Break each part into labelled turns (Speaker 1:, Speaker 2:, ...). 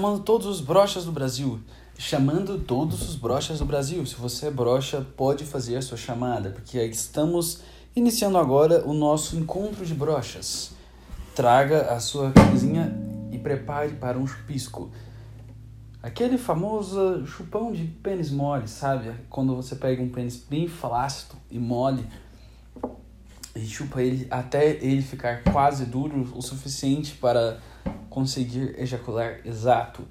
Speaker 1: Chamando todos os brochas do Brasil. Chamando todos os brochas do Brasil. Se você é brocha, pode fazer a sua chamada, porque estamos iniciando agora o nosso encontro de brochas. Traga a sua camisinha e prepare para um chupisco. Aquele famoso chupão de pênis mole, sabe? Quando você pega um pênis bem flácido e mole e chupa ele até ele ficar quase duro o suficiente para conseguir ejacular exato.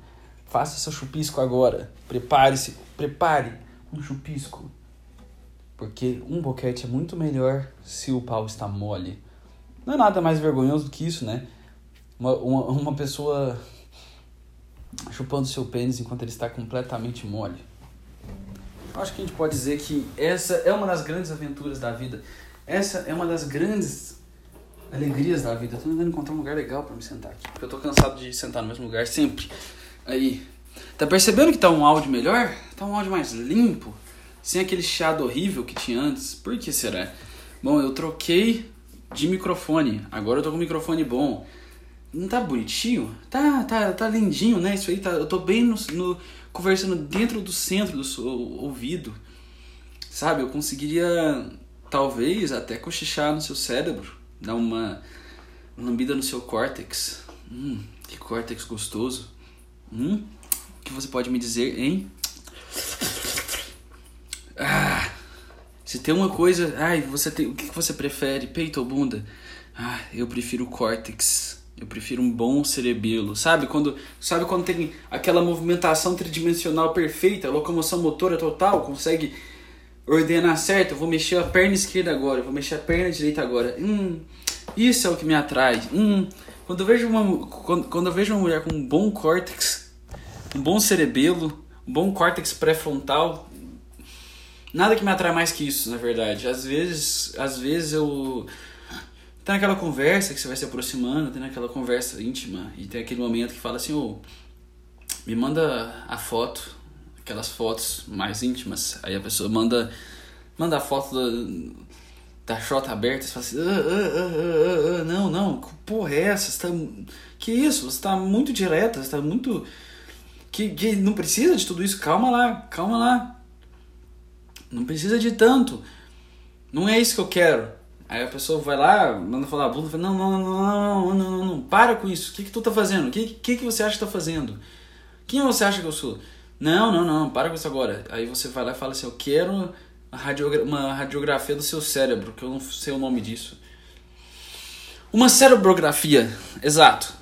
Speaker 1: Faça seu chupisco agora. Prepare-se, prepare um chupisco. Porque um boquete é muito melhor se o pau está mole. Não é nada mais vergonhoso do que isso, né? Uma, uma, uma pessoa chupando seu pênis enquanto ele está completamente mole. Acho que a gente pode dizer que essa é uma das grandes aventuras da vida. Essa é uma das grandes alegrias da vida. Eu tô tentando encontrar um lugar legal para me sentar aqui. Porque eu tô cansado de sentar no mesmo lugar sempre. Aí. Tá percebendo que tá um áudio melhor? Tá um áudio mais limpo. Sem aquele chiado horrível que tinha antes. Por que será? Bom, eu troquei de microfone. Agora eu tô com um microfone bom. Não tá bonitinho? Tá, tá, tá lindinho, né? Isso aí tá. Eu tô bem no, no conversando dentro do centro do seu ouvido. Sabe? Eu conseguiria talvez até cochichar no seu cérebro, dar uma lambida no seu córtex. Hum, que córtex gostoso. Hum, o que você pode me dizer, hein? Ah, se tem uma coisa, ai, você tem, o que você prefere, peito ou bunda? Ah, eu prefiro córtex. Eu prefiro um bom cerebelo. Sabe quando, sabe quando tem aquela movimentação tridimensional perfeita, locomoção motora total, consegue ordenar certo? Eu vou mexer a perna esquerda agora, vou mexer a perna direita agora. Hum, isso é o que me atrai. Hum, quando eu vejo uma quando, quando eu vejo uma mulher com um bom córtex, um bom cerebelo, um bom córtex pré-frontal, nada que me atrai mais que isso, na verdade. Às vezes, às vezes eu tem aquela conversa que você vai se aproximando, tem aquela conversa íntima e tem aquele momento que fala assim, ô, oh, me manda a foto, aquelas fotos mais íntimas. Aí a pessoa manda manda a foto da, chota aberta, você fala assim, ah, ah, ah, não, não, que porra é essa? Você tá, que isso? Você tá muito direta, você tá muito que, que não precisa de tudo isso, calma lá, calma lá. Não precisa de tanto. Não é isso que eu quero. Aí a pessoa vai lá, manda falar a bunda, fala, não, não, não, não, não, não, não, para com isso. O que, que tu tá fazendo? O que, que, que você acha que tá fazendo? Quem você acha que eu sou? Não, não, não, para com isso agora. Aí você vai lá e fala assim, eu quero uma, radiogra uma radiografia do seu cérebro, que eu não sei o nome disso. Uma cerebrografia, exato.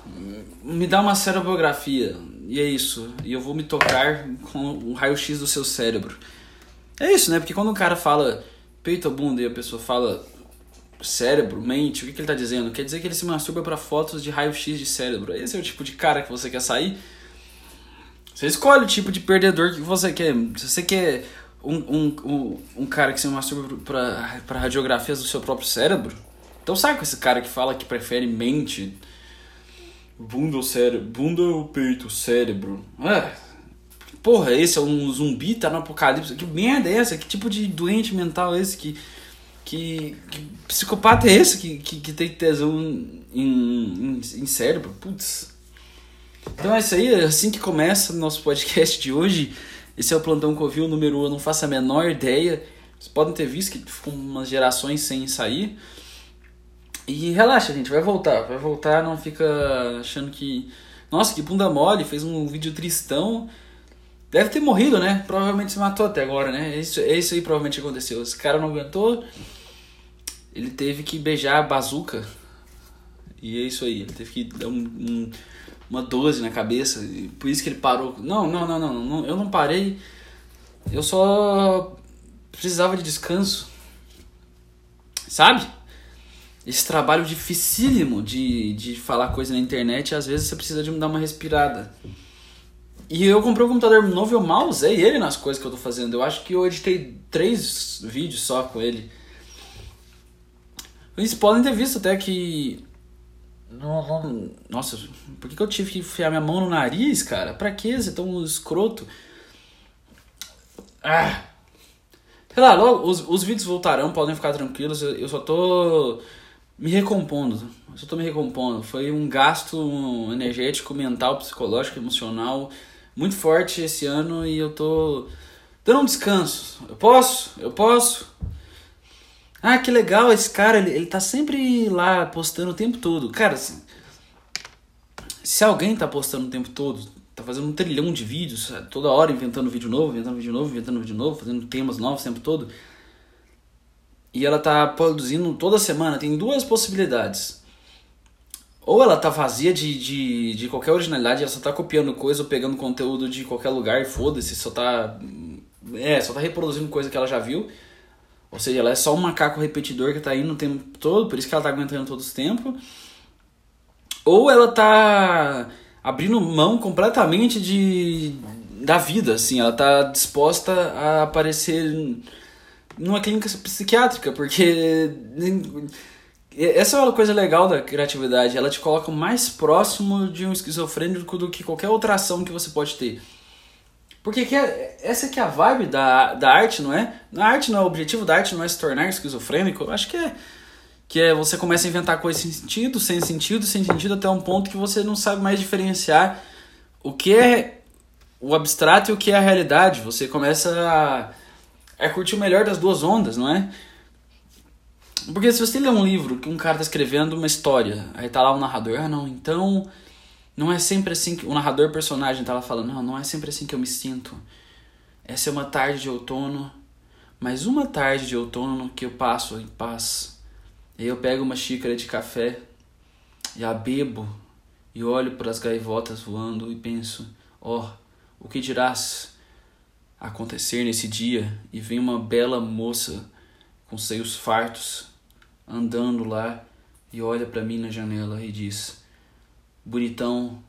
Speaker 1: Me dá uma cerebrografia, e é isso. E eu vou me tocar com um raio-x do seu cérebro. É isso, né? Porque quando um cara fala peito ou bunda e a pessoa fala cérebro, mente, o que, que ele está dizendo? Quer dizer que ele se masturba para fotos de raio-x de cérebro. Esse é o tipo de cara que você quer sair. Você escolhe o tipo de perdedor que você quer. Se você quer um, um, um, um cara que se masturba para radiografias do seu próprio cérebro, então sai com esse cara que fala que prefere mente. Bunda ou cérebro? Bunda ou peito, cérebro? É. Porra, esse é um zumbi, tá no apocalipse. Que merda é essa? Que tipo de doente mental é esse que que, que psicopata é esse que, que, que tem tesão em, em, em cérebro? Putz. Então é isso aí, é assim que começa o nosso podcast de hoje. Esse é o Plantão Covil número 1, eu não faço a menor ideia. Vocês podem ter visto que ficou umas gerações sem sair. E relaxa, gente, vai voltar, vai voltar, não fica achando que. Nossa, que bunda mole, fez um vídeo tristão. Deve ter morrido, né? Provavelmente se matou até agora, né? É isso, é isso aí provavelmente aconteceu. Esse cara não aguentou, ele teve que beijar a bazuca. E é isso aí, ele teve que dar um, um, uma 12 na cabeça. Por isso que ele parou. Não, não, não, não, não, eu não parei. Eu só precisava de descanso. Sabe? Esse trabalho dificílimo de, de falar coisa na internet, às vezes você precisa de dar uma respirada. E eu comprei um computador novo e eu mal usei ele nas coisas que eu tô fazendo. Eu acho que eu editei três vídeos só com ele. Vocês podem ter visto até que. Nossa, por que eu tive que enfiar minha mão no nariz, cara? Pra que você é tão escroto? Ah! Sei lá, logo, os, os vídeos voltarão, podem ficar tranquilos. Eu, eu só tô me recompondo. Eu só tô me recompondo. Foi um gasto energético, mental, psicológico, emocional muito forte esse ano e eu tô dando um descanso. Eu posso? Eu posso? Ah, que legal, esse cara, ele, ele tá sempre lá postando o tempo todo. Cara, assim, se alguém tá postando o tempo todo, tá fazendo um trilhão de vídeos, toda hora inventando vídeo novo, inventando vídeo novo, inventando vídeo novo, fazendo temas novos o tempo todo, e ela tá produzindo toda semana, tem duas possibilidades. Ou ela tá vazia de, de, de qualquer originalidade, ela só tá copiando coisa ou pegando conteúdo de qualquer lugar foda-se, só tá. É, só tá reproduzindo coisa que ela já viu. Ou seja, ela é só um macaco repetidor que tá indo o tempo todo, por isso que ela tá aguentando todo esse tempo. Ou ela tá abrindo mão completamente de da vida, assim, ela tá disposta a aparecer numa clínica psiquiátrica, porque essa é uma coisa legal da criatividade, ela te coloca mais próximo de um esquizofrênico do que qualquer outra ação que você pode ter. Porque que é, essa que é a vibe da, da arte, não é? A arte não o objetivo da arte, não é se tornar esquizofrênico. Eu acho que é que é você começa a inventar coisas sem sentido, sem sentido, sem sentido até um ponto que você não sabe mais diferenciar o que é o abstrato e o que é a realidade. Você começa a, a curtir o melhor das duas ondas, não é? Porque se você lê um livro que um cara tá escrevendo uma história, aí tá lá o narrador, ah não, então não é sempre assim que o narrador personagem tá lá falando, não, não é sempre assim que eu me sinto. Essa é uma tarde de outono, mas uma tarde de outono que eu passo em paz. E eu pego uma xícara de café e a bebo e olho para as gaivotas voando e penso, ó, oh, o que dirás acontecer nesse dia? E vem uma bela moça com seios fartos andando lá e olha para mim na janela e diz: Bonitão,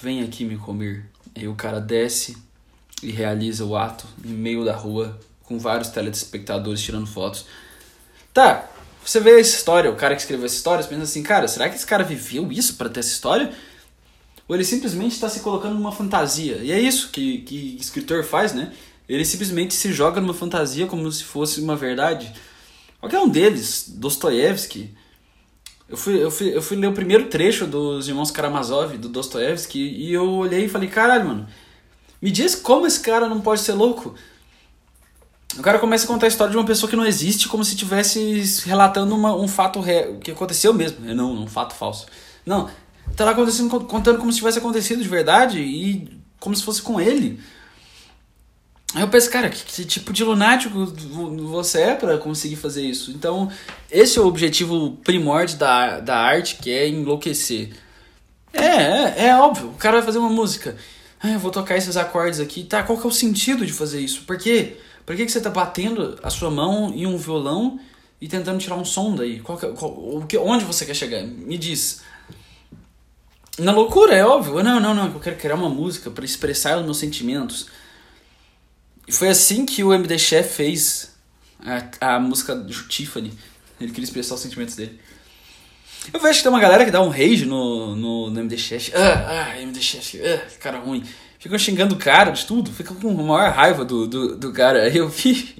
Speaker 1: vem aqui me comer. E o cara desce e realiza o ato em meio da rua com vários telespectadores tirando fotos. Tá, você vê essa história, o cara que escreveu essa história, você pensa assim, cara, será que esse cara viveu isso para ter essa história? Ou ele simplesmente está se colocando numa fantasia? E é isso que, que escritor faz, né? Ele simplesmente se joga numa fantasia como se fosse uma verdade. Qualquer um deles, Dostoiévski, eu fui, eu, fui, eu fui ler o primeiro trecho dos Irmãos Karamazov, do Dostoiévski, e eu olhei e falei, caralho, mano, me diz como esse cara não pode ser louco. O cara começa a contar a história de uma pessoa que não existe, como se estivesse relatando uma, um fato real, que aconteceu mesmo. Não, um fato falso. Não, tá lá acontecendo, contando como se tivesse acontecido de verdade e como se fosse com ele. Aí eu penso, cara, que, que tipo de lunático você é para conseguir fazer isso? Então, esse é o objetivo primórdio da, da arte, que é enlouquecer. É, é, é óbvio, o cara vai fazer uma música. Ah, eu vou tocar esses acordes aqui. Tá, qual que é o sentido de fazer isso? Por quê? Por que, que você tá batendo a sua mão em um violão e tentando tirar um som daí? Qual que, qual, o que, onde você quer chegar? Me diz. Na loucura, é óbvio. Não, não, não. Eu quero criar uma música para expressar os meus sentimentos. E foi assim que o MD Chef fez a, a música Tiffany. Ele queria expressar os sentimentos dele. Eu vejo que tem uma galera que dá um rage no, no, no MD Chef. Ah, ah, MD Chef, ah, cara ruim. Ficam xingando o cara de tudo, ficam com a maior raiva do, do, do cara. Aí eu vi.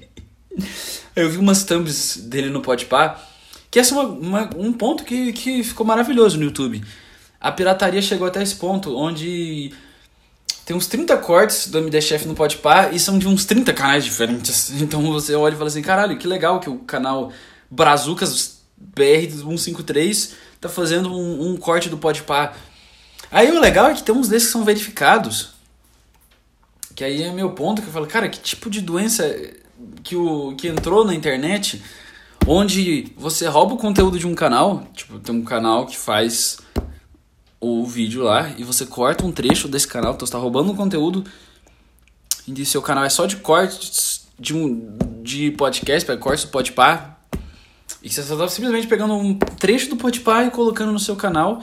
Speaker 1: eu vi umas thumbs dele no Podpah. Que essa é uma, uma, um ponto que, que ficou maravilhoso no YouTube. A pirataria chegou até esse ponto onde tem uns 30 cortes do MD Chef no Podpah e são de uns 30 canais diferentes. Então você olha e fala assim, caralho, que legal que o canal Brazucas BR 153 tá fazendo um, um corte do Podpah. Aí o legal é que tem uns desses que são verificados. Que aí é meu ponto que eu falo, cara, que tipo de doença que, o, que entrou na internet onde você rouba o conteúdo de um canal, tipo, tem um canal que faz o vídeo lá e você corta um trecho desse canal, então você está roubando um conteúdo e seu canal é só de cortes de um de podcast, para cortes do Podpah. E você está simplesmente pegando um trecho do Podpah e colocando no seu canal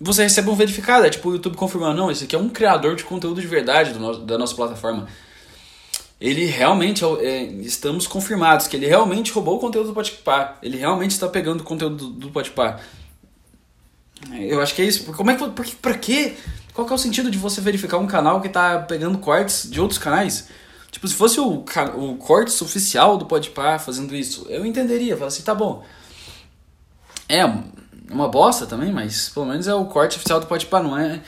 Speaker 1: e você recebe um verificado, é tipo o YouTube confirmando, não, esse aqui é um criador de conteúdo de verdade nosso, da nossa plataforma. Ele realmente, é, é estamos confirmados que ele realmente roubou o conteúdo do Podpah. Ele realmente está pegando o conteúdo do, do Podpah. Eu acho que é isso. Como é que. Por, pra quê? Qual que é o sentido de você verificar um canal que tá pegando cortes de outros canais? Tipo, se fosse o, o cortes oficial do Podpah fazendo isso, eu entenderia. Falaria assim, tá bom. É uma bosta também, mas pelo menos é o corte oficial do Podpah, não é,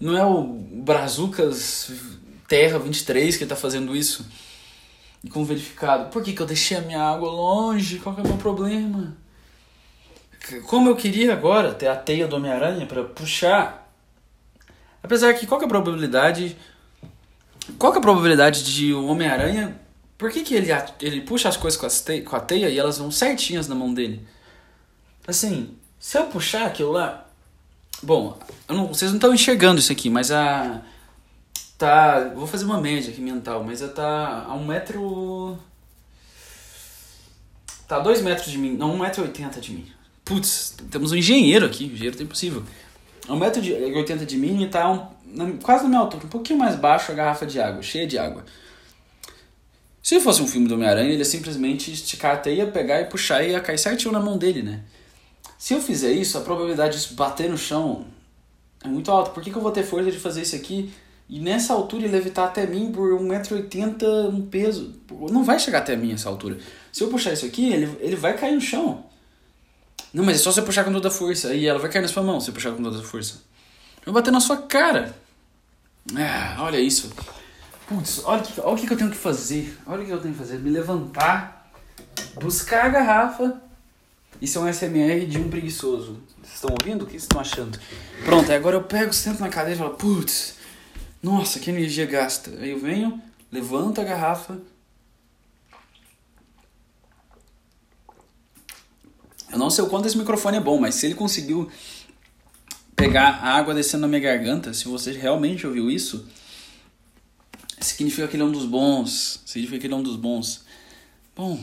Speaker 1: não é o Brazucas Terra 23 que tá fazendo isso. E com verificado. Por que, que eu deixei a minha água longe? Qual que é o meu problema? Como eu queria agora ter a teia do Homem-Aranha para puxar. Apesar que qual que é a probabilidade. Qual que é a probabilidade de o Homem-Aranha. Por que, que ele, ele puxa as coisas com, as teia, com a teia e elas vão certinhas na mão dele? Assim, se eu puxar aquilo lá. Bom, não, vocês não estão enxergando isso aqui, mas a tá. Vou fazer uma média aqui mental, mas ela tá a um metro. Tá a dois metros de mim, não, um metro e oitenta de mim. Putz, temos um engenheiro aqui, engenheiro tem possível. A e oitenta de mim e tá um, quase na minha altura, um pouquinho mais baixo a garrafa de água, cheia de água. Se fosse um filme do Homem-Aranha, ele ia simplesmente esticar a teia, pegar e puxar e ia cair certinho na mão dele, né? Se eu fizer isso, a probabilidade de bater no chão é muito alta. Por que, que eu vou ter força de fazer isso aqui e nessa altura ele levitar até mim por 1,80m, um peso. Não vai chegar até mim essa altura. Se eu puxar isso aqui, ele, ele vai cair no chão. Não, mas é só você puxar com toda a força. E ela vai cair na sua mão se você puxar com toda a força. Vou bater na sua cara. Ah, olha isso. Putz, olha, olha o que eu tenho que fazer. Olha o que eu tenho que fazer. Me levantar, buscar a garrafa. Isso é um SMR de um preguiçoso. Vocês estão ouvindo? O que vocês estão achando? Pronto, agora eu pego, sento na cadeira e falo, putz, nossa, que energia gasta. Aí eu venho, levanto a garrafa. Eu não sei o quanto esse microfone é bom, mas se ele conseguiu pegar a água descendo na minha garganta, se você realmente ouviu isso, significa que ele é um dos bons. Significa que ele é um dos bons. Bom.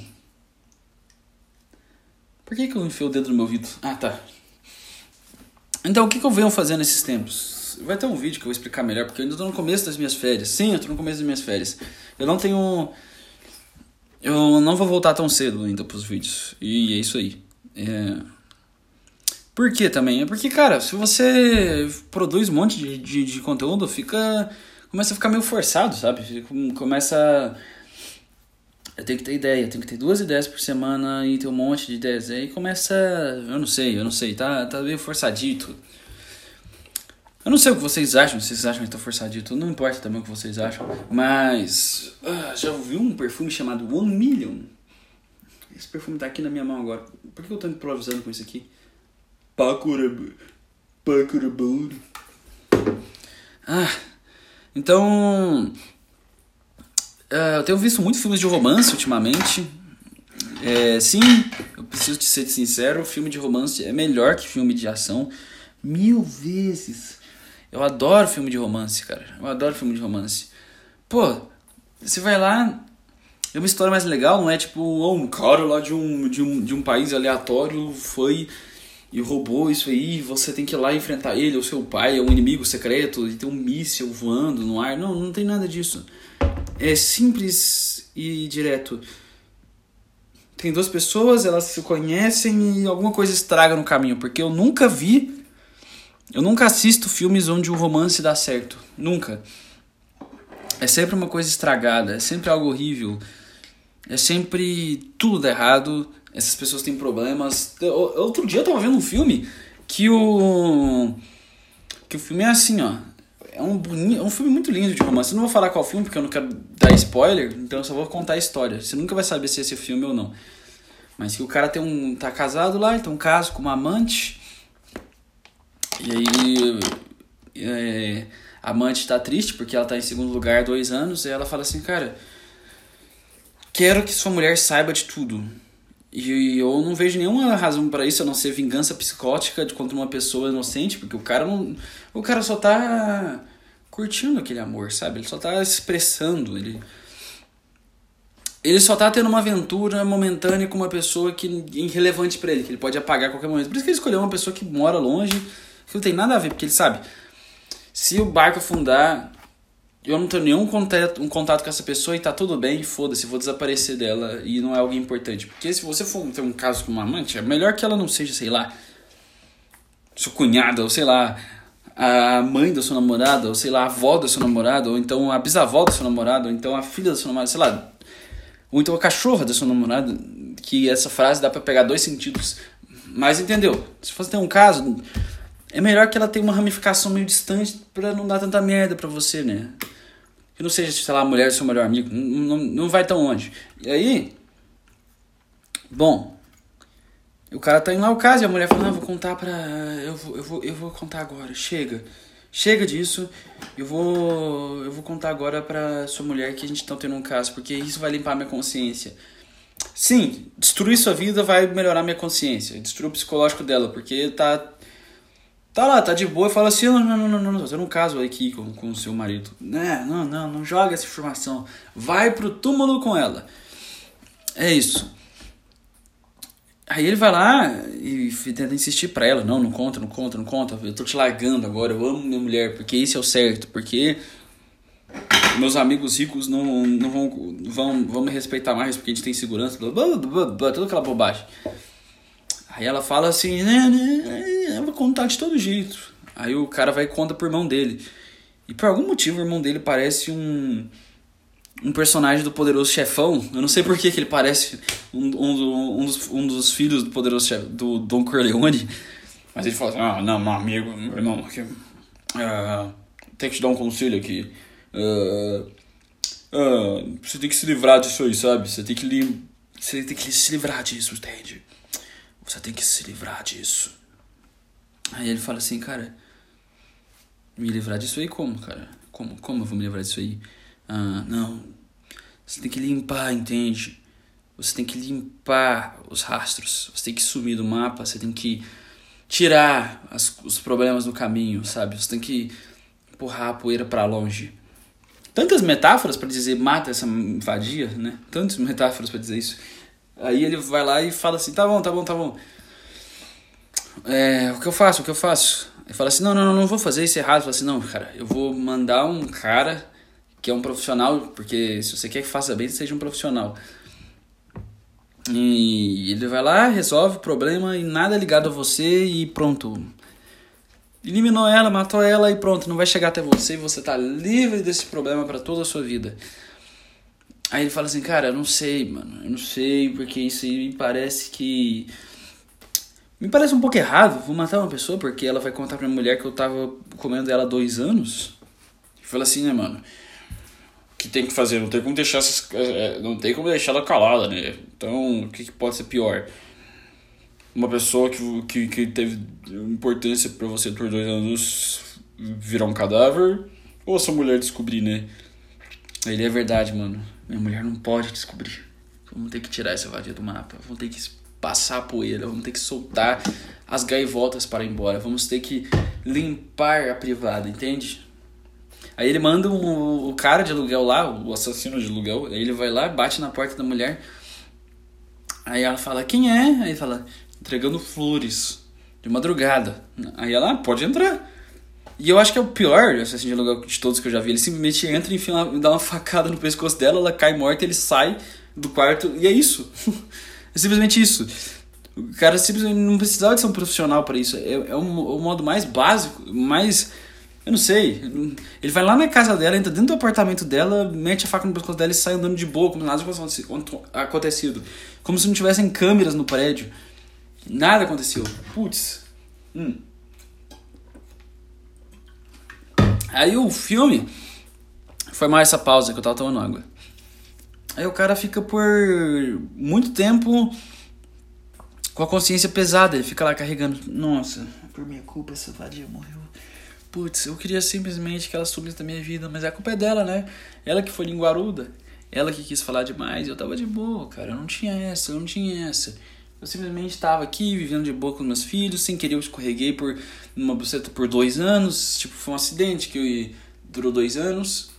Speaker 1: Por que, que eu enfiei o dedo no meu ouvido? Ah, tá. Então, o que, que eu venho fazendo nesses tempos? Vai ter um vídeo que eu vou explicar melhor, porque eu ainda estou no começo das minhas férias. Sim, eu estou no começo das minhas férias. Eu não tenho. Eu não vou voltar tão cedo ainda para os vídeos. E é isso aí. É... Por que também? É porque, cara, se você produz um monte de, de, de conteúdo, fica. Começa a ficar meio forçado, sabe? Começa. Eu tenho que ter ideia, tenho que ter duas ideias por semana e ter um monte de ideias. Aí começa. Eu não sei, eu não sei, tá, tá meio forçadito. Eu não sei o que vocês acham, se vocês acham que tá forçadito, não importa também o que vocês acham, mas ah, já ouviu um perfume chamado One Million? Esse perfume tá aqui na minha mão agora. Por que eu tô improvisando com isso aqui? Pacuraburu. Pacuraburu. Ah, então. Uh, eu tenho visto muitos filmes de romance ultimamente. É, sim, eu preciso te ser sincero: filme de romance é melhor que filme de ação mil vezes. Eu adoro filme de romance, cara. Eu adoro filme de romance. Pô, você vai lá. É uma história mais legal, não é tipo, oh, um cara lá de um, de, um, de um país aleatório foi e roubou isso aí, você tem que ir lá enfrentar ele, ou seu pai, é um inimigo secreto, e tem um míssil voando no ar. Não, não tem nada disso. É simples e direto. Tem duas pessoas, elas se conhecem e alguma coisa estraga no caminho, porque eu nunca vi eu nunca assisto filmes onde o romance dá certo. Nunca. É sempre uma coisa estragada, é sempre algo horrível. É sempre tudo errado. Essas pessoas têm problemas. Outro dia eu tava vendo um filme que o. Que o filme é assim, ó. É um, boni... é um filme muito lindo de romance. Eu não vou falar qual filme porque eu não quero dar spoiler, então eu só vou contar a história. Você nunca vai saber se é esse filme ou não. Mas que o cara tem um. tá casado lá, tem um caso com uma amante. E aí é, a amante tá triste porque ela tá em segundo lugar há dois anos. E ela fala assim, cara, quero que sua mulher saiba de tudo. E eu não vejo nenhuma razão para isso a não ser vingança psicótica contra uma pessoa inocente, porque o cara não. O cara só tá curtindo aquele amor, sabe? Ele só tá expressando, ele. Ele só tá tendo uma aventura momentânea com uma pessoa que é irrelevante para ele, que ele pode apagar a qualquer momento. Por isso que ele escolheu uma pessoa que mora longe Aquilo não tem nada a ver, porque ele sabe, se o barco afundar, eu não tenho nenhum contato, um contato com essa pessoa e tá tudo bem, foda-se, vou desaparecer dela e não é alguém importante. Porque se você for ter um caso com uma amante, é melhor que ela não seja, sei lá, sua cunhada, ou sei lá, a mãe da sua namorada, ou sei lá, a avó da sua namorada, ou então a bisavó da sua namorada, ou então a filha da sua namorada, sei lá, ou então a cachorra da sua namorada, que essa frase dá para pegar dois sentidos Mas entendeu? Se você tem um caso, é melhor que ela tenha uma ramificação meio distante pra não dar tanta merda pra você, né? Que não seja, sei lá, a mulher do seu melhor amigo. Não, não, não vai tão longe. E aí. Bom. O cara tá indo lá o caso e a mulher fala, não, vou contar pra. Eu vou, eu vou, eu vou contar agora, chega. Chega disso. Eu vou. Eu vou contar agora pra sua mulher que a gente tá tendo um caso, porque isso vai limpar minha consciência. Sim, destruir sua vida vai melhorar minha consciência. Destruir o psicológico dela, porque tá. Tá lá, tá de boa e fala assim: não, não, não, não, não, tendo um caso aqui com, com o seu marido. Né, não, não, não joga essa informação. Vai pro túmulo com ela. É isso. Aí ele vai lá e tenta insistir pra ela: não, não conta, não conta, não conta. Eu tô te largando agora, eu amo minha mulher, porque isso é o certo, porque meus amigos ricos não, não vão, vão, vão me respeitar mais porque a gente tem segurança, blá, blá, blá, blá, toda aquela bobagem. Aí ela fala assim, né, né, eu vou contar de todo jeito. Aí o cara vai e conta pro irmão dele. E por algum motivo o irmão dele parece um um personagem do Poderoso Chefão. Eu não sei por que, ele parece um, um, um, dos, um dos filhos do Poderoso Chefão, do Don Corleone. Mas ele fala assim, ah, não, meu amigo, meu irmão, uh, tem que te dar um conselho aqui. Uh, uh, você tem que se livrar disso aí, sabe? Você tem que, li você tem que se livrar disso, entende? Você tem que se livrar disso. Aí ele fala assim, cara, me livrar disso aí como, cara? Como, como eu vou me livrar disso aí? Ah, não. Você tem que limpar, entende? Você tem que limpar os rastros. Você tem que sumir do mapa. Você tem que tirar as, os problemas do caminho, sabe? Você tem que empurrar a poeira para longe. Tantas metáforas para dizer mata essa vadia, né? Tantas metáforas para dizer isso. Aí ele vai lá e fala assim: tá bom, tá bom, tá bom. É, o que eu faço? O que eu faço? Ele fala assim: não, não, não, não vou fazer isso errado. Fala assim: não, cara, eu vou mandar um cara que é um profissional, porque se você quer que faça bem, seja um profissional. E ele vai lá, resolve o problema e nada ligado a você e pronto. Eliminou ela, matou ela e pronto, não vai chegar até você e você tá livre desse problema para toda a sua vida. Aí ele fala assim, cara, eu não sei, mano, eu não sei, porque isso aí me parece que. Me parece um pouco errado, vou matar uma pessoa porque ela vai contar pra minha mulher que eu tava comendo ela há dois anos. Fala assim, né, mano? que tem que fazer, não tem como deixar essas, é, não tem como deixar ela calada, né? Então, o que, que pode ser pior? Uma pessoa que, que, que teve importância para você por dois anos virar um cadáver ou sua mulher descobrir, né? Ele é verdade, mano. Minha mulher não pode descobrir. Vamos ter que tirar essa vadia do mapa. Vamos ter que passar a poeira. Vamos ter que soltar as gaivotas para ir embora. Vamos ter que limpar a privada, entende? Aí ele manda um, o cara de aluguel lá, o assassino de aluguel, aí ele vai lá, bate na porta da mulher. Aí ela fala, quem é? Aí fala, entregando flores, de madrugada. Aí ela, ah, pode entrar. E eu acho que é o pior assassino de aluguel de todos que eu já vi. Ele simplesmente entra, enfim, dá uma facada no pescoço dela, ela cai morta, ele sai do quarto e é isso. é simplesmente isso. O cara simplesmente não precisava de ser um profissional para isso. É, é o, o modo mais básico, mais eu não sei. Ele vai lá na casa dela, entra dentro do apartamento dela, mete a faca no pescoço dela e sai andando de boa, como nada tivesse acontecido. Como se não tivessem câmeras no prédio. Nada aconteceu. Putz. Hum. Aí o filme. Foi mais essa pausa que eu tava tomando água. Aí o cara fica por muito tempo com a consciência pesada. Ele fica lá carregando. Nossa, por minha culpa essa vadia morreu putz, eu queria simplesmente que ela sumisse da minha vida, mas a culpa é dela, né? Ela que foi linguaruda, ela que quis falar demais, eu tava de boa, cara, eu não tinha essa, eu não tinha essa. Eu simplesmente estava aqui vivendo de boa com meus filhos, sem querer eu escorreguei por uma buceta por dois anos, tipo, foi um acidente que durou dois anos.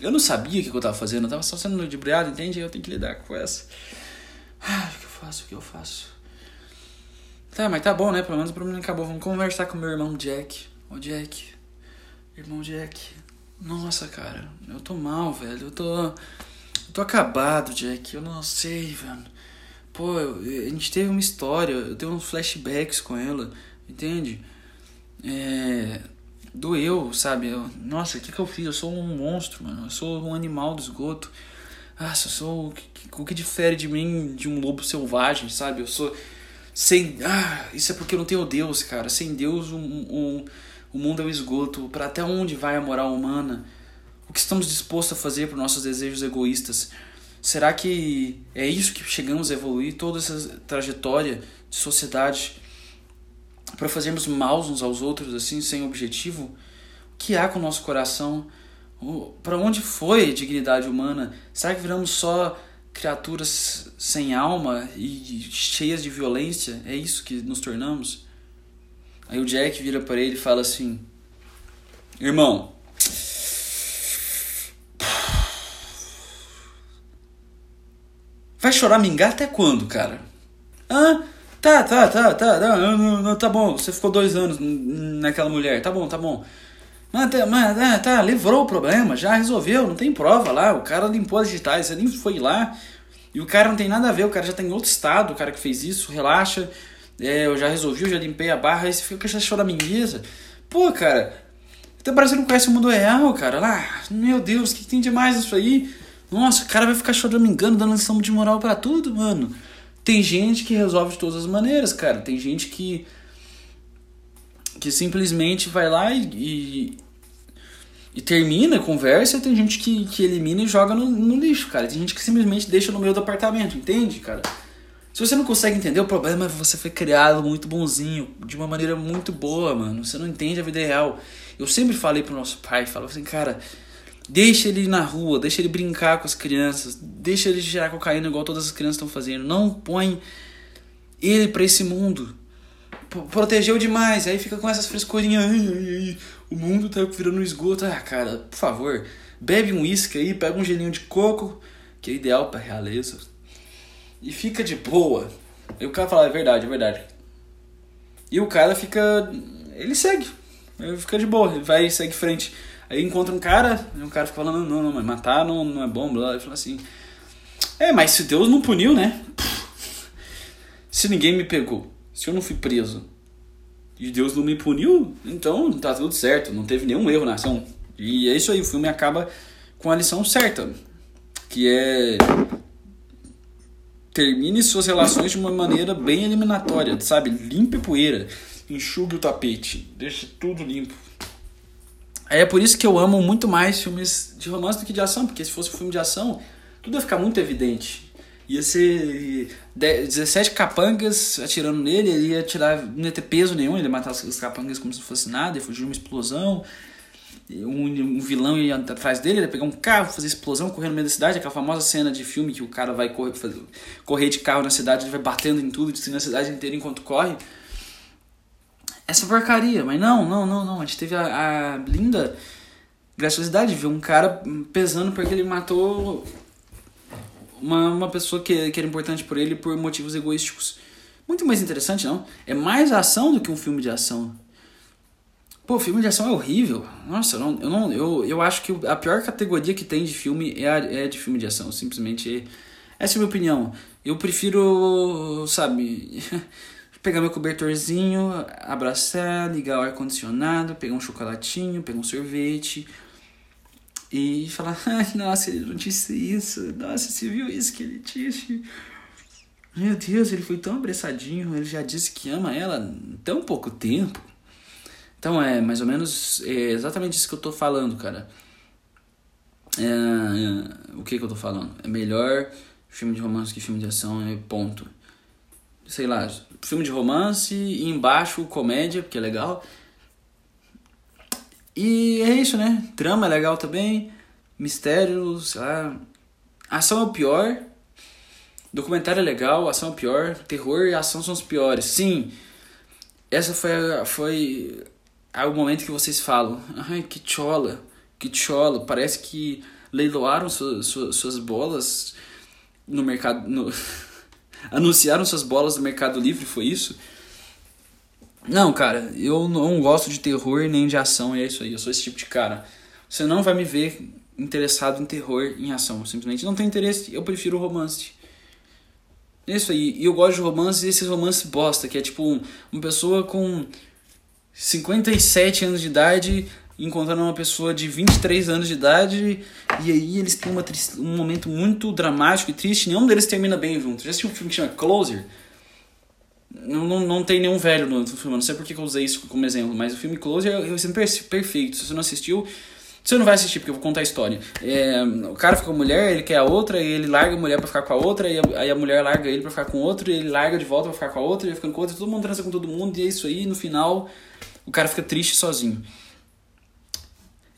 Speaker 1: Eu não sabia o que eu tava fazendo, eu tava só sendo ludibriado, entende? Eu tenho que lidar com essa. Ah, o que eu faço, o que eu faço? Tá, mas tá bom, né? Pelo menos o problema acabou. Vamos conversar com meu irmão Jack. Ô Jack, irmão Jack, nossa cara, eu tô mal, velho, eu tô. Eu tô acabado, Jack, eu não sei, velho. Pô, eu, a gente teve uma história, eu tenho uns flashbacks com ela, entende? É. Doeu, sabe? Eu, nossa, o que, que eu fiz? Eu sou um monstro, mano. Eu sou um animal do esgoto. Ah, eu sou. O que, o que difere de mim de um lobo selvagem, sabe? Eu sou Sem. Ah, isso é porque não tenho Deus, cara. Sem Deus, um, um, o mundo é um esgoto. Para até onde vai a moral humana? O que estamos dispostos a fazer por nossos desejos egoístas? Será que é isso que chegamos a evoluir toda essa trajetória de sociedade para fazermos mal uns aos outros assim sem objetivo? O que há com o nosso coração? Para onde foi a dignidade humana? Será que viramos só criaturas sem alma e cheias de violência? É isso que nos tornamos? Aí o Jack vira para ele e fala assim: Irmão, vai chorar mingar até quando, cara? Ah, tá, tá, tá, tá, tá, tá bom, você ficou dois anos naquela mulher, tá bom, tá bom. Mas, mas tá, tá, livrou o problema, já resolveu, não tem prova lá. O cara limpou as digitais, você nem foi lá. E o cara não tem nada a ver, o cara já tá em outro estado, o cara que fez isso, relaxa. É, eu já resolvi, eu já limpei a barra, aí você fica com essa choramingueza. Pô, cara, até parece que não conhece o mundo real, cara. Lá, meu Deus, o que, que tem demais isso aí? Nossa, o cara vai ficar choramingando, dando lição de moral para tudo, mano. Tem gente que resolve de todas as maneiras, cara. Tem gente que que simplesmente vai lá e, e, e termina a conversa, tem gente que, que elimina e joga no, no lixo, cara. Tem gente que simplesmente deixa no meio do apartamento, entende, cara? Se você não consegue entender, o problema é você foi criado muito bonzinho, de uma maneira muito boa, mano. Você não entende a vida real. Eu sempre falei pro nosso pai, falava assim, cara, deixa ele ir na rua, deixa ele brincar com as crianças, deixa ele gerar cocaína igual todas as crianças estão fazendo. Não põe ele para esse mundo protegeu demais, aí fica com essas frescurinhas, ai, ai, ai, o mundo tá virando um esgoto. Ah, cara, por favor, bebe um uísque aí, pega um gelinho de coco, que é ideal pra realeza, e fica de boa. E o cara fala, é verdade, é verdade. E o cara fica. Ele segue. Ele fica de boa, ele vai e segue frente. Aí encontra um cara, e o cara fica falando, não, não, mas matar não, não é bom, blá. Ele fala assim. É, mas se Deus não puniu, né? Se ninguém me pegou se eu não fui preso e Deus não me puniu, então tá tudo certo, não teve nenhum erro na ação. E é isso aí, o filme acaba com a lição certa, que é termine suas relações de uma maneira bem eliminatória, sabe? Limpe poeira, enxugue o tapete, deixe tudo limpo. É por isso que eu amo muito mais filmes de romance do que de ação, porque se fosse um filme de ação, tudo ia ficar muito evidente ia ser 17 capangas atirando nele, ele ia tirar, não ia ter peso nenhum, ele ia matar os capangas como se fosse nada, ia fugir de uma explosão. Um, um, vilão ia atrás dele, ele ia pegar um carro, fazer explosão, correr no meio da cidade, aquela famosa cena de filme que o cara vai correr, fazer, correr de carro na cidade, ele vai batendo em tudo, destruindo a cidade inteira enquanto corre. Essa porcaria, mas não, não, não, não. A gente teve a, a linda graciosidade de ver um cara pesando porque ele matou uma, uma pessoa que, que era importante por ele por motivos egoísticos. Muito mais interessante, não? É mais ação do que um filme de ação. Pô, filme de ação é horrível. Nossa, eu, não, eu, não, eu, eu acho que a pior categoria que tem de filme é, a, é de filme de ação. Simplesmente. Essa é a minha opinião. Eu prefiro, sabe, pegar meu cobertorzinho, abraçar, ligar o ar-condicionado, pegar um chocolatinho, pegar um sorvete, e falar, ai, nossa, ele não disse isso, nossa, você viu isso que ele disse? Meu Deus, ele foi tão abraçadinho, ele já disse que ama ela em tão pouco tempo. Então é mais ou menos é exatamente isso que eu tô falando, cara. É, é, o que que eu tô falando? É melhor filme de romance que filme de ação, é ponto. Sei lá, filme de romance e embaixo comédia, porque é legal. E é isso, né? Trama é legal também. Mistério, sei lá. Ação é o pior. Documentário é legal, ação é o pior. Terror e ação são os piores. Sim. Essa foi, foi o momento que vocês falam. Ai, que chola. Que chola. Parece que leiloaram su, su, suas bolas no mercado. No... Anunciaram suas bolas no Mercado Livre, foi isso? Não, cara, eu não gosto de terror nem de ação, é isso aí. Eu sou esse tipo de cara. Você não vai me ver interessado em terror, em ação. Simplesmente não tem interesse. Eu prefiro romance. É isso aí. E eu gosto de romance e esses romances bosta, que é tipo um, uma pessoa com 57 anos de idade encontrando uma pessoa de 23 anos de idade e aí eles têm uma um momento muito dramático e triste. Nenhum deles termina bem junto. Já assistiu um filme que chama Closer? Não, não, não tem nenhum velho no filme, não sei por que eu usei isso como exemplo, mas o filme Close é, é perfeito. Se você não assistiu, você não vai assistir, porque eu vou contar a história. É, o cara fica com a mulher, ele quer a outra, e ele larga a mulher pra ficar com a outra, e a, aí a mulher larga ele pra ficar com outro, e ele larga de volta pra ficar com a outra, e ele fica com outra, todo mundo transa com todo mundo, e é isso aí, no final o cara fica triste sozinho.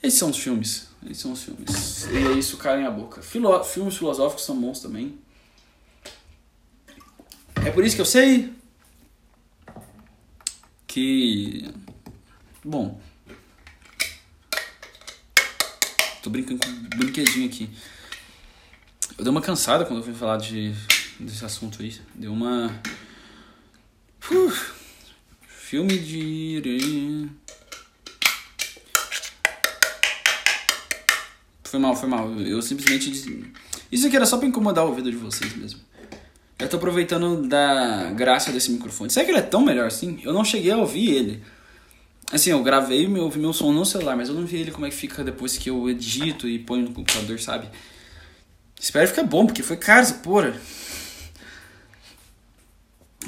Speaker 1: Esses são os filmes. Esses são os filmes. E é isso, cara em a boca. Filo filmes filosóficos são bons também. É por isso que eu sei que. Bom. Tô brincando com um brinquedinho aqui. Eu dei uma cansada quando eu fui falar de, desse assunto aí. Deu uma. Uf. Filme de. Foi mal, foi mal. Eu simplesmente. Isso aqui era só pra incomodar o ouvido de vocês mesmo. Eu tô aproveitando da graça desse microfone. Será que ele é tão melhor assim? Eu não cheguei a ouvir ele. Assim, eu gravei meu, ouvi meu som no celular, mas eu não vi ele como é que fica depois que eu edito e ponho no computador, sabe? Espero que fique bom, porque foi caro essa porra.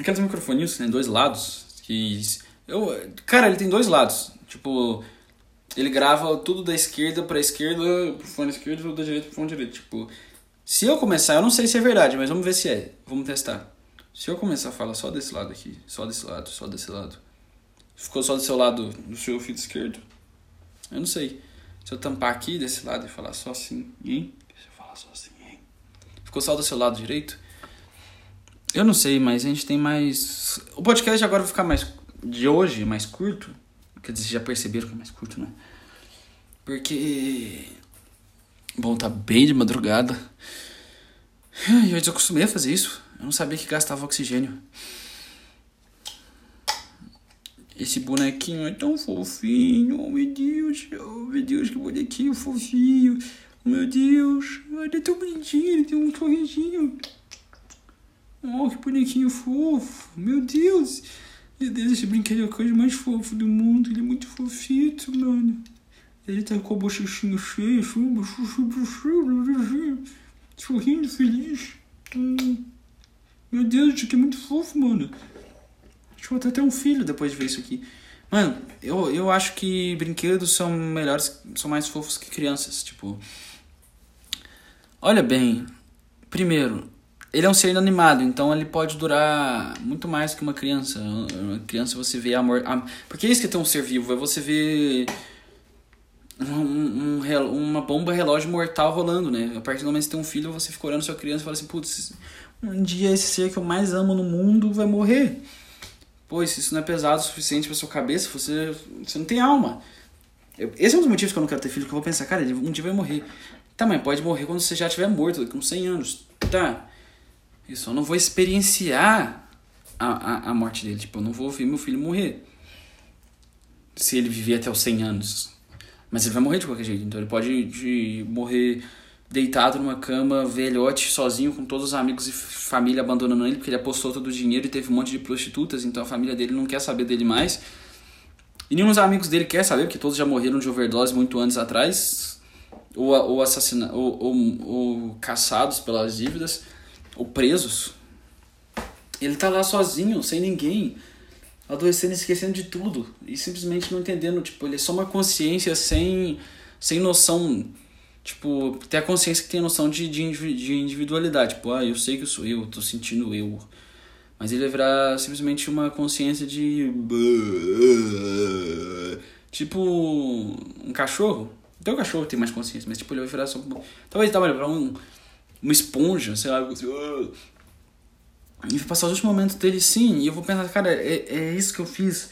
Speaker 1: Aqueles microfoninhos tem dois lados. Que. Eu, cara, ele tem dois lados. Tipo, ele grava tudo da esquerda pra esquerda, pro fone esquerdo, tudo da direita pro fone direito. Tipo, se eu começar, eu não sei se é verdade, mas vamos ver se é. Vamos testar. Se eu começar a falar só desse lado aqui, só desse lado, só desse lado. Ficou só do seu lado, do seu ouvido esquerdo. Eu não sei. Se eu tampar aqui desse lado e falar só assim, hein? Se eu falar só assim, hein? Ficou só do seu lado direito? Eu não sei, mas a gente tem mais. O podcast agora vai ficar mais. De hoje, mais curto. Quer dizer, já perceberam que é mais curto, né? Porque. Bom, tá bem de madrugada. Eu desacostumei a fazer isso. Eu não sabia que gastava oxigênio. Esse bonequinho é tão fofinho. Oh, meu Deus. Oh, meu Deus, que bonequinho fofinho. Oh, meu Deus. Ele é tão bonitinho. Ele tem um sorrisinho. Oh, que bonequinho fofo. Meu Deus. Meu Deus, esse brinquedo é a coisa mais fofa do mundo. Ele é muito fofito, mano. Ele tá com a bochechinha cheia, sorrindo, feliz. Hum. Meu Deus, isso aqui é muito fofo, mano. Acho que vou ter até um filho depois de ver isso aqui. Mano, eu, eu acho que brinquedos são melhores, são mais fofos que crianças. Tipo. Olha bem. Primeiro, ele é um ser inanimado, então ele pode durar muito mais que uma criança. Uma criança você vê amor. Am... Porque é isso que é ter um ser vivo, é você ver um, um, uma bomba relógio mortal rolando, né? A partir do momento que você tem um filho, você fica olhando sua criança e fala assim, putz, um dia esse ser que eu mais amo no mundo vai morrer. Pô, se isso não é pesado o suficiente pra sua cabeça, você, você não tem alma. Eu, esse é um dos motivos que eu não quero ter filho, que eu vou pensar, cara, ele um dia vai morrer. Tá, mas pode morrer quando você já estiver morto, com 100 anos. Tá, eu só não vou experienciar a, a, a morte dele. Tipo, eu não vou ver meu filho morrer. Se ele viver até os 100 anos. Mas ele vai morrer de qualquer jeito. Então ele pode de morrer deitado numa cama, velhote, sozinho, com todos os amigos e família abandonando ele, porque ele apostou todo o dinheiro e teve um monte de prostitutas, então a família dele não quer saber dele mais. E nenhum dos amigos dele quer saber, porque todos já morreram de overdose muito anos atrás, ou, ou, assassina, ou, ou, ou caçados pelas dívidas ou presos. Ele tá lá sozinho, sem ninguém, adoecendo, esquecendo de tudo e simplesmente não entendendo, tipo, ele é só uma consciência sem sem noção, tipo, ter a consciência que tem noção de, de, de individualidade, tipo, ah, eu sei que eu sou eu, tô sentindo eu. Mas ele vai virar simplesmente uma consciência de tipo um cachorro. Até o cachorro tem mais consciência, mas tipo, ele vai virar só talvez ele tava para um uma esponja, sei lá, assim, e vai passar os últimos momentos dele sim, e eu vou pensar, cara, é, é isso que eu fiz.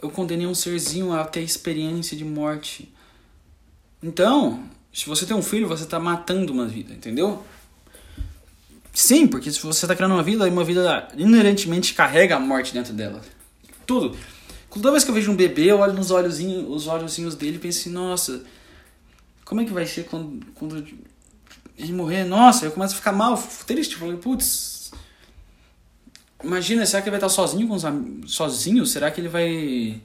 Speaker 1: Eu condenei um serzinho a ter experiência de morte. Então, se você tem um filho, você tá matando uma vida, entendeu? Sim, porque se você tá criando uma vida, uma vida inerentemente carrega a morte dentro dela. Tudo. Toda vez que eu vejo um bebê, eu olho nos olhozinhos, os olhozinhos dele e penso assim, nossa, como é que vai ser quando, quando ele morrer, nossa, eu começo a ficar mal, triste, falei, putz. Imagina, será que ele vai estar sozinho com os? Sozinho? Será que ele vai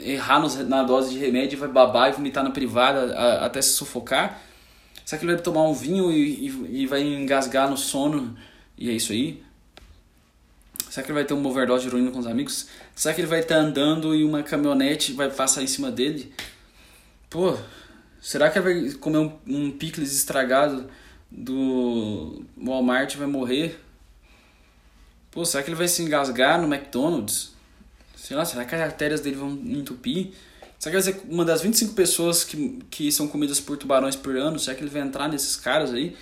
Speaker 1: errar nos, na dose de remédio, vai babar e vomitar na privada a, até se sufocar? Será que ele vai tomar um vinho e, e, e vai engasgar no sono? E é isso aí? Será que ele vai ter uma overdose de heroína com os amigos? Será que ele vai estar andando e uma caminhonete vai passar em cima dele? Pô, será que vai comer um, um picles estragado do Walmart vai morrer? Pô, será que ele vai se engasgar no McDonald's? Sei lá, será que as artérias dele vão entupir? Será que vai ser uma das 25 pessoas que, que são comidas por tubarões por ano? Será que ele vai entrar nesses caras aí?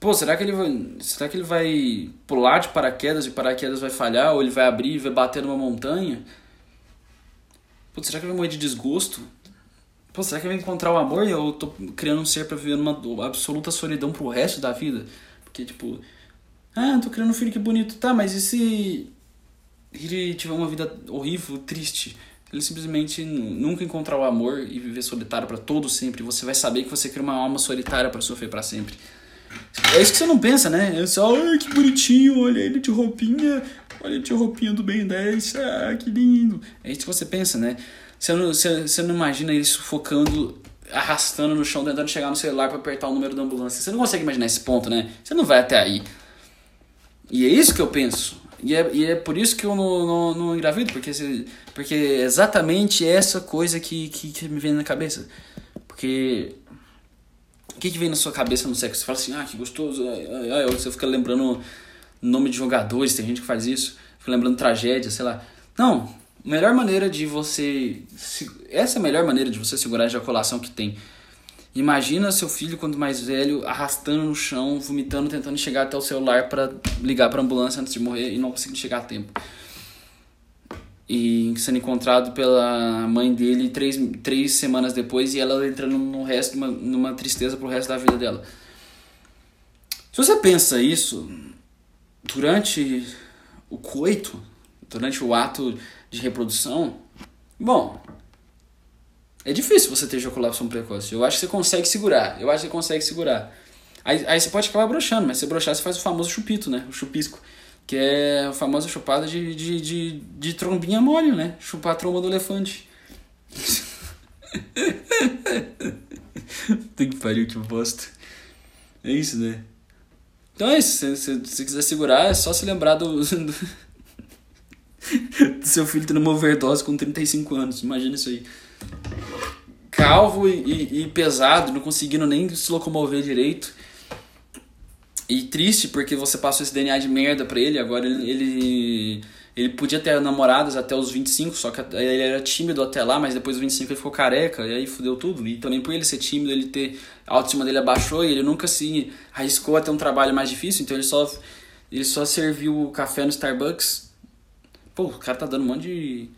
Speaker 1: Pô, será que ele vai, será que ele vai pular de paraquedas e paraquedas vai falhar? Ou ele vai abrir e vai bater numa montanha? Pô, será que ele vai morrer de desgosto? Pô, será que ele vai encontrar o amor e eu tô criando um ser pra viver numa absoluta solidão pro resto da vida? Porque, tipo, ah, tô criando um filho que bonito. Tá, mas e se ele tiver uma vida horrível, triste? Ele simplesmente nunca encontrar o amor e viver solitário para todo sempre. Você vai saber que você cria uma alma solitária para sofrer para sempre. É isso que você não pensa, né? É só, ai, que bonitinho, olha ele de roupinha, olha ele de roupinha do Ben 10, ah, que lindo. É isso que você pensa, né? Você não, você, você não imagina ele sufocando, arrastando no chão, tentando chegar no celular para apertar o número da ambulância. Você não consegue imaginar esse ponto, né? Você não vai até aí. E é isso que eu penso. E é, e é por isso que eu não, não, não engravido, porque, porque é exatamente essa coisa que, que, que me vem na cabeça. Porque o que, que vem na sua cabeça no sexo? Você fala assim, ah, que gostoso. Aí você fica lembrando nome de jogadores, tem gente que faz isso. Fica lembrando tragédia, sei lá. Não, melhor maneira de você. Essa é a melhor maneira de você segurar a ejaculação que tem. Imagina seu filho, quando mais velho, arrastando no chão, vomitando, tentando chegar até o celular para ligar para ambulância antes de morrer e não conseguindo chegar a tempo e sendo encontrado pela mãe dele três, três semanas depois e ela entrando no resto numa, numa tristeza pro resto da vida dela. Se você pensa isso durante o coito, durante o ato de reprodução, bom, é difícil você ter ejaculação precoce. Eu acho que você consegue segurar. Eu acho que você consegue segurar. Aí, aí você pode acabar broxando, mas se broxar você faz o famoso chupito, né? O chupisco que é a famosa chupada de, de, de, de trombinha mole, né? Chupar a tromba do elefante. Tem que pariu, que bosta. É isso, né? Então é isso. Se, se quiser segurar, é só se lembrar do, do, do seu filho tendo uma overdose com 35 anos. Imagina isso aí. Calvo e, e, e pesado, não conseguindo nem se locomover direito e triste porque você passou esse DNA de merda pra ele, agora ele, ele, ele podia ter namoradas até os 25, só que ele era tímido até lá, mas depois dos 25 ele ficou careca, e aí fudeu tudo. E também por ele ser tímido, ele ter. A autoestima dele abaixou e ele nunca se arriscou a ter um trabalho mais difícil, então ele só, ele só serviu café no Starbucks. Pô, o cara tá dando um monte de.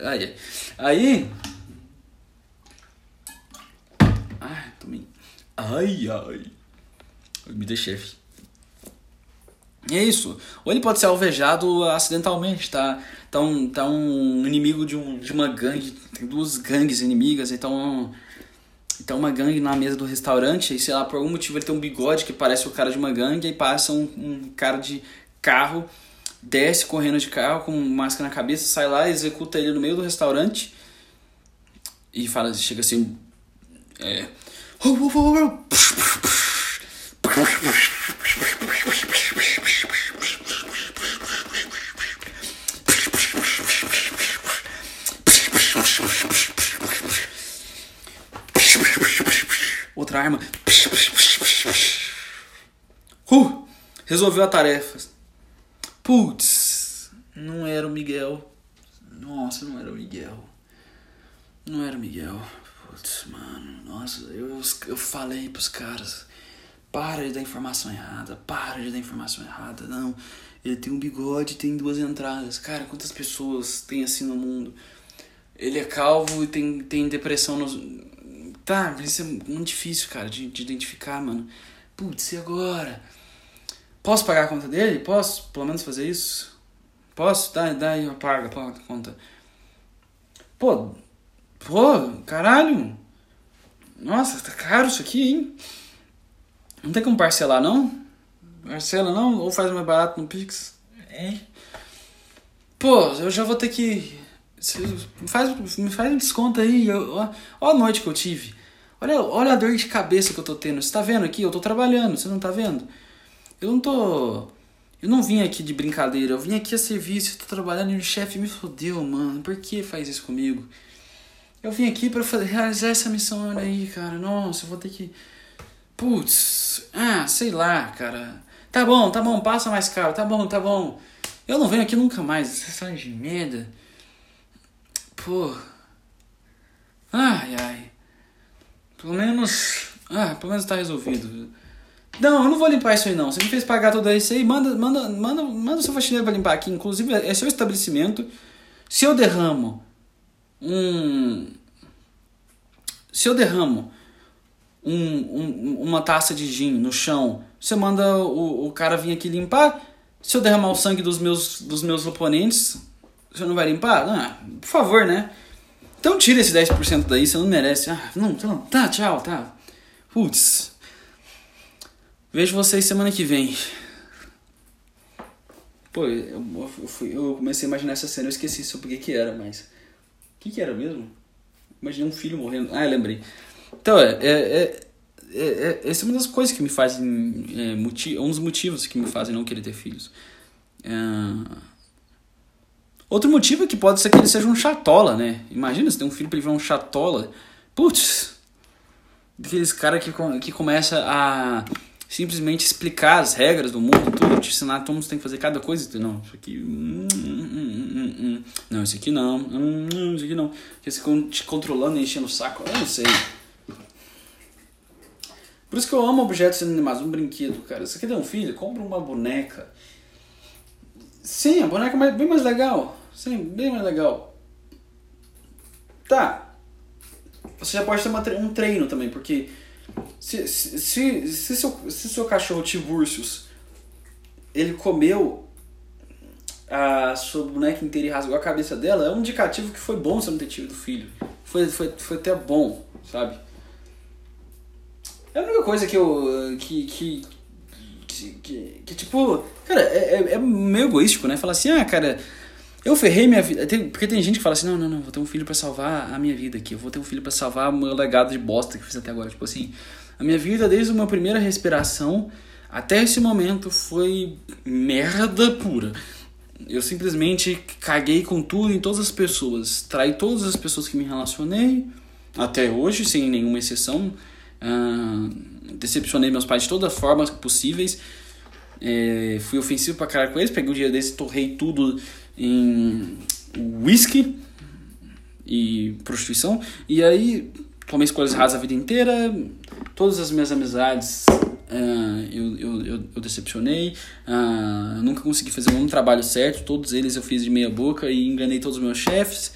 Speaker 1: Aí. Aí. Ai, tomei. Ai, ai. Me dê chefe. E é isso. Ou ele pode ser alvejado acidentalmente, tá? Tá um, tá um inimigo de, um, de uma gangue. Tem duas gangues inimigas, então. Então uma gangue na mesa do restaurante, e sei lá, por algum motivo ele tem um bigode que parece o cara de uma gangue, e passa um, um cara de carro, desce correndo de carro com máscara na cabeça, sai lá, executa ele no meio do restaurante e fala, chega assim. É. Outra arma. Uh, resolveu a tarefa. Putz, não era o Miguel. Nossa, não era o Miguel. Não era o Miguel. Putz, mano. Nossa, eu, eu falei pros caras. Para de dar informação errada, para de dar informação errada. Não, ele tem um bigode tem duas entradas. Cara, quantas pessoas tem assim no mundo? Ele é calvo e tem, tem depressão nos. Tá, isso é muito difícil, cara, de, de identificar, mano. Putz, e agora? Posso pagar a conta dele? Posso, pelo menos, fazer isso? Posso? Dá, dá aí, paga, a conta. Pô, pô, caralho. Nossa, tá caro isso aqui, hein? Não tem como parcelar, não? Parcela não? Ou faz mais barato no Pix? É. Pô, eu já vou ter que. Me faz, me faz um desconto aí. ó, ó a noite que eu tive. Olha, olha a dor de cabeça que eu tô tendo. Você tá vendo aqui? Eu tô trabalhando, você não tá vendo? Eu não tô. Eu não vim aqui de brincadeira, eu vim aqui a serviço, tô trabalhando e o chefe me fodeu, mano. Por que faz isso comigo? Eu vim aqui para realizar essa missão aí, cara. Nossa, eu vou ter que. Putz, ah, sei lá, cara. Tá bom, tá bom, passa mais caro, tá bom, tá bom. Eu não venho aqui nunca mais, essa de merda. Pô. Ai, ai. Pelo menos. Ah, pelo menos tá resolvido. Não, eu não vou limpar isso aí não. Você me fez pagar tudo isso aí, manda, manda, manda, manda o seu faxineiro pra limpar aqui. Inclusive, é seu estabelecimento. Se eu derramo um. Se eu derramo um, um, uma taça de gin no chão, você manda o, o cara vir aqui limpar. Se eu derramar o sangue dos meus, dos meus oponentes, você não vai limpar? Ah, por favor, né? Então tira esse 10% daí, você não merece. Ah, não, tá, tchau, tá. Putz. Vejo vocês semana que vem. Pô, eu, eu, fui, eu comecei a imaginar essa cena, eu esqueci sobre o que, que era, mas. O que, que era mesmo? Imaginei um filho morrendo. Ah, lembrei. Então, é, é, é, é, essa é uma das coisas que me fazem. É, motiv, um dos motivos que me fazem não querer ter filhos. É... Outro motivo é que pode ser que ele seja um chatola, né? Imagina se tem um filho pra ele virar um chatola. Putz! Aqueles cara que, que começa a simplesmente explicar as regras do mundo, tudo, te ensinar como você tem que fazer cada coisa. Não, isso aqui. Hum, hum, hum, não, isso aqui não. isso aqui não. Eles ficam te controlando e enchendo o saco. Eu não sei. Por isso que eu amo objetos animados, um brinquedo, cara. Você quer ter um filho? Compra uma boneca. Sim, a boneca é bem mais legal. Sim, bem mais legal. Tá. Você já pode ter uma, um treino também, porque se, se, se, se, seu, se seu cachorro Tiburcius ele comeu a sua boneca inteira e rasgou a cabeça dela, é um indicativo que foi bom você não ter tido filho. Foi, foi, foi até bom, sabe? É a única coisa que eu. que. que, que, que, que tipo. Cara, é, é, é meio egoístico, né? Falar assim, ah, cara, eu ferrei minha vida. Tem, porque tem gente que fala assim: não, não, não, vou ter um filho para salvar a minha vida aqui. Eu vou ter um filho para salvar o meu legado de bosta que fiz até agora. Tipo assim, a minha vida, desde a minha primeira respiração até esse momento, foi merda pura. Eu simplesmente caguei com tudo em todas as pessoas. Traí todas as pessoas que me relacionei, até hoje, sem nenhuma exceção. Uh, decepcionei meus pais de todas as formas possíveis. É, fui ofensivo pra caralho com eles. Peguei um dia desse, torrei tudo em whisky e prostituição. E aí tomei escolhas erradas a vida inteira Todas as minhas amizades uh, eu, eu, eu, decepcionei, uh, nunca consegui fazer nenhum trabalho certo, todos eles eu fiz de meia boca e enganei todos os meus chefes.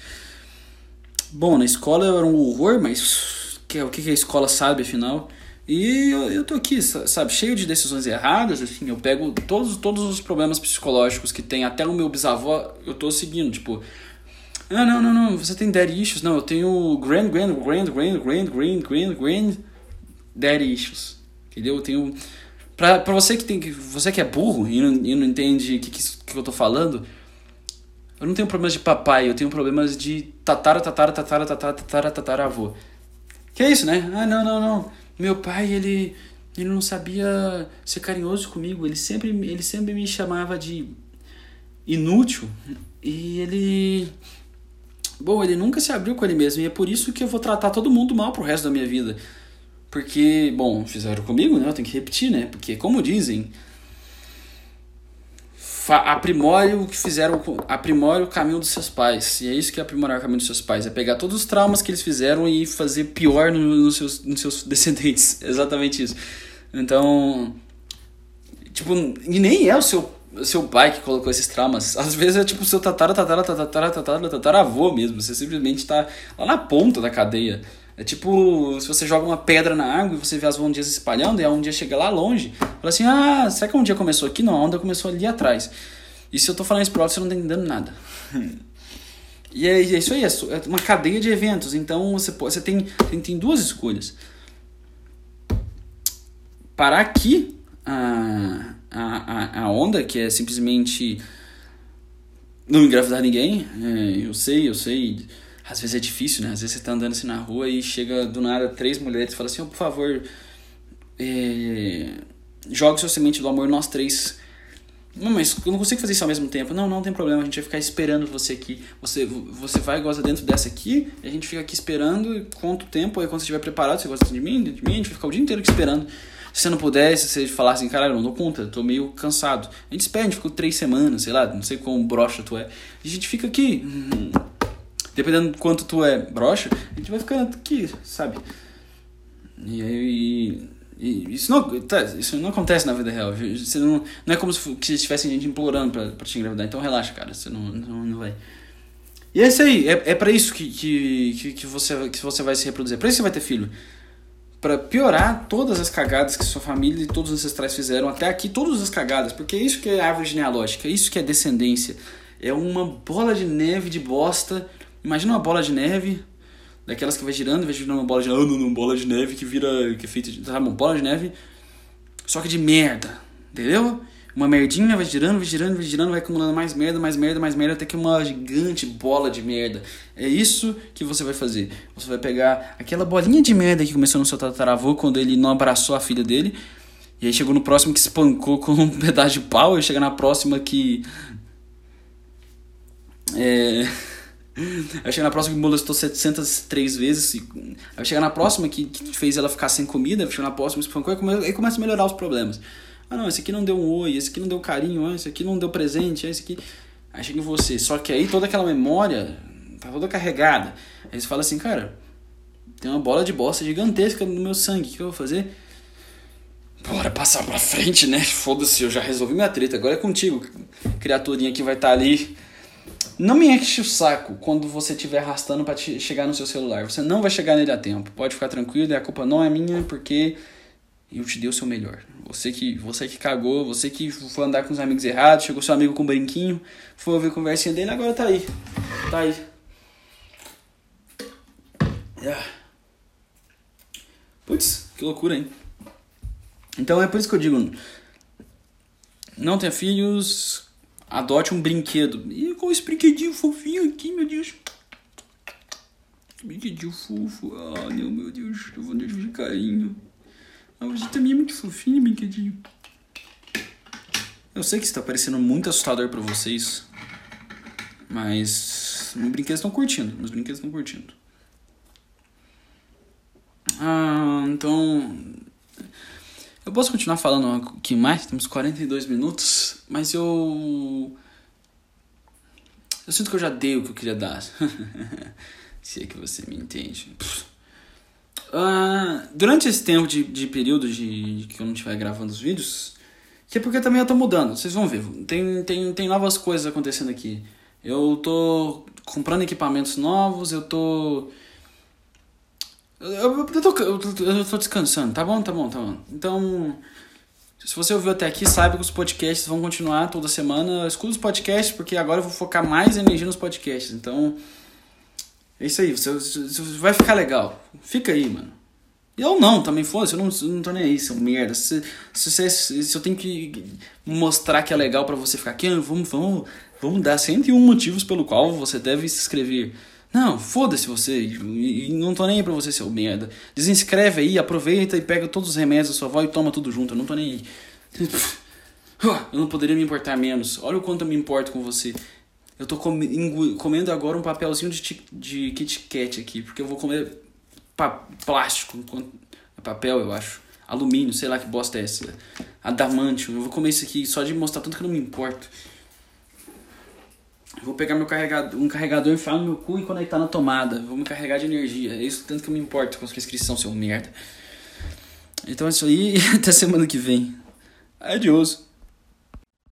Speaker 1: Bom, na escola eu era um horror, mas que, o que a escola sabe afinal? E eu, eu tô aqui, sabe, cheio de decisões erradas, assim, eu pego todos, todos os problemas psicológicos que tem, até o meu bisavô, eu tô seguindo, tipo, ah, não, não, não, você tem daddy issues, não, eu tenho grand, grand, grand, grand, grand, grand, grand, grand daddy issues, entendeu? Eu tenho, pra, pra você que tem, você que é burro e não, e não entende o que, que, que eu tô falando, eu não tenho problemas de papai, eu tenho problemas de tatara, tatara, tatara, tatara, tatara, tatara, avô. Que é isso, né? Ah, não, não, não. Meu pai, ele ele não sabia ser carinhoso comigo, ele sempre ele sempre me chamava de inútil e ele bom, ele nunca se abriu com ele mesmo e é por isso que eu vou tratar todo mundo mal pro resto da minha vida. Porque, bom, fizeram comigo, né? Eu tenho que repetir, né? Porque, como dizem, aprimore o que fizeram, aprimore o caminho dos seus pais. E é isso que é aprimorar o caminho dos seus pais. É pegar todos os traumas que eles fizeram e fazer pior nos seus, nos seus descendentes. Exatamente isso. Então, tipo, e nem é o seu, seu pai que colocou esses traumas. Às vezes é tipo o seu tatara, tatara, tatara, tatara, tatara, avô mesmo. Você simplesmente está lá na ponta da cadeia. É tipo, se você joga uma pedra na água e você vê as ondas se espalhando, e a dia chega lá longe, fala assim, ah, será que um dia começou aqui? Não, a onda começou ali atrás. E se eu tô falando isso alto, você não tá entendendo nada. e é, é, isso aí, é, é uma cadeia de eventos. Então você, você tem, tem, tem duas escolhas. Parar aqui a, a, a onda, que é simplesmente não engravidar ninguém. É, eu sei, eu sei às vezes é difícil, né? Às vezes você tá andando assim na rua e chega do nada três mulheres e fala assim, oh, por favor, é... jogue sua semente do amor, nós três Não, mas eu não consigo fazer isso ao mesmo tempo. Não, não tem problema, a gente vai ficar esperando você aqui. Você, você vai e gosta dentro dessa aqui, a gente fica aqui esperando quanto tempo, aí quando você estiver preparado, você gosta de mim, de mim, a gente vai ficar o dia inteiro aqui esperando. Se você não puder, se você falar assim, caralho, não dou conta, tô meio cansado. A gente espera, a gente ficou três semanas, sei lá, não sei quão broxa tu é. A gente fica aqui. Hum, dependendo do quanto tu é broxa, a gente vai ficando aqui, sabe? E aí. E isso não, tá, isso não acontece na vida real. Você não, não é como se, se tivesse gente implorando pra, pra te engravidar. Então relaxa, cara. Você não, não, não vai. E é isso aí. É, é pra isso que, que, que, você, que você vai se reproduzir. É pra isso que você vai ter filho. Pra piorar todas as cagadas que sua família e todos os ancestrais fizeram até aqui. Todas as cagadas. Porque é isso que é árvore genealógica. É isso que é descendência. É uma bola de neve de bosta. Imagina uma bola de neve daquelas que vai girando, vai girando uma bola de, não, não, bola de neve que vira, que é feita de, tá bom, bola de neve, só que de merda, entendeu? Uma merdinha vai girando, vai girando, vai girando, vai acumulando mais merda, mais merda, mais merda, até que uma gigante bola de merda. É isso que você vai fazer. Você vai pegar aquela bolinha de merda que começou no seu tataravô quando ele não abraçou a filha dele, e aí chegou no próximo que espancou com um pedaço de pau, e chega na próxima que. É Vai chegar na próxima que molestou 703 vezes. Vai chegar na próxima que, que fez ela ficar sem comida. Vai chegar na próxima. Aí começa a melhorar os problemas. Ah, não, esse aqui não deu um oi, esse aqui não deu carinho, ah, esse aqui não deu presente, ah, esse aqui. Aí chega em você. Só que aí toda aquela memória tá toda carregada. Aí você fala assim, cara, tem uma bola de bosta gigantesca no meu sangue. O que eu vou fazer? Bora passar pra frente, né? Foda-se, eu já resolvi minha treta. Agora é contigo, criaturinha que vai estar tá ali não me enche o saco quando você estiver arrastando para chegar no seu celular. Você não vai chegar nele a tempo. Pode ficar tranquilo, a culpa não é minha porque eu te dei o seu melhor. Você que, você que cagou, você que foi andar com os amigos errados, chegou seu amigo com um brinquinho, foi ouvir a conversinha dele, agora tá aí. Tá aí. Yeah. Putz, que loucura, hein? Então é por isso que eu digo: não tenha filhos, adote um brinquedo. E com esse brinquedinho fofinho aqui, meu Deus. Brinquedinho fofo. Ah, meu Deus. Eu vou de carinho. Ah, você também é muito fofinho, brinquedinho. Eu sei que está parecendo muito assustador para vocês. Mas meus brinquedos estão curtindo. Meus brinquedos estão curtindo. Ah, então eu posso continuar falando aqui mais, temos 42 minutos, mas eu. Eu sinto que eu já dei o que eu queria dar. Se é que você me entende. Uh, durante esse tempo de, de período de, de, que eu não estiver gravando os vídeos, que é porque também eu tô mudando, vocês vão ver. Tem, tem, tem novas coisas acontecendo aqui. Eu tô comprando equipamentos novos, eu tô eu, eu, eu, tô, eu, eu tô descansando, tá bom? Tá bom, tá bom. Então, se você ouviu até aqui, saiba que os podcasts vão continuar toda semana. Escuta os podcasts, porque agora eu vou focar mais energia nos podcasts. Então, é isso aí. Você, você vai ficar legal. Fica aí, mano. Eu não, também fosse, eu não, eu não tô nem aí, seu merda. Se, se, se, se eu tenho que mostrar que é legal para você ficar aqui, vamos, vamos, vamos dar 101 motivos pelo qual você deve se inscrever. Não, foda-se você. E não tô nem aí pra você, seu merda. Desinscreve aí, aproveita e pega todos os remédios da sua avó e toma tudo junto. Eu não tô nem aí. Eu não poderia me importar menos. Olha o quanto eu me importo com você. Eu tô comendo agora um papelzinho de, de Kit Kat aqui, porque eu vou comer plástico, é papel, eu acho. Alumínio, sei lá que bosta é essa. Adamantium. Eu vou comer isso aqui só de mostrar tanto que eu não me importo. Vou pegar meu carregador, um carregador, enfiar no meu cu e conectar na tomada. Vou me carregar de energia. É isso tanto que eu me importo com a sua inscrição, seu merda. Então é isso aí e até semana que vem. Adiós.